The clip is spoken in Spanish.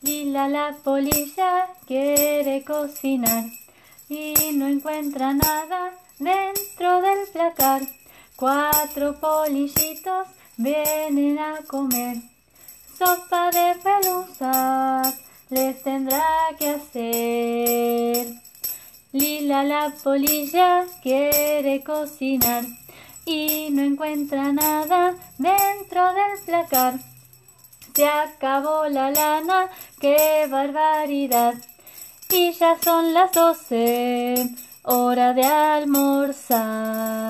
Lila la polilla quiere cocinar y no encuentra nada dentro del placar. Cuatro polillitos vienen a comer. Sopa de pelusas les tendrá que hacer. Lila la polilla quiere cocinar y no encuentra nada dentro del placar. Se acabó la lana, qué barbaridad. Y ya son las doce, hora de almorzar.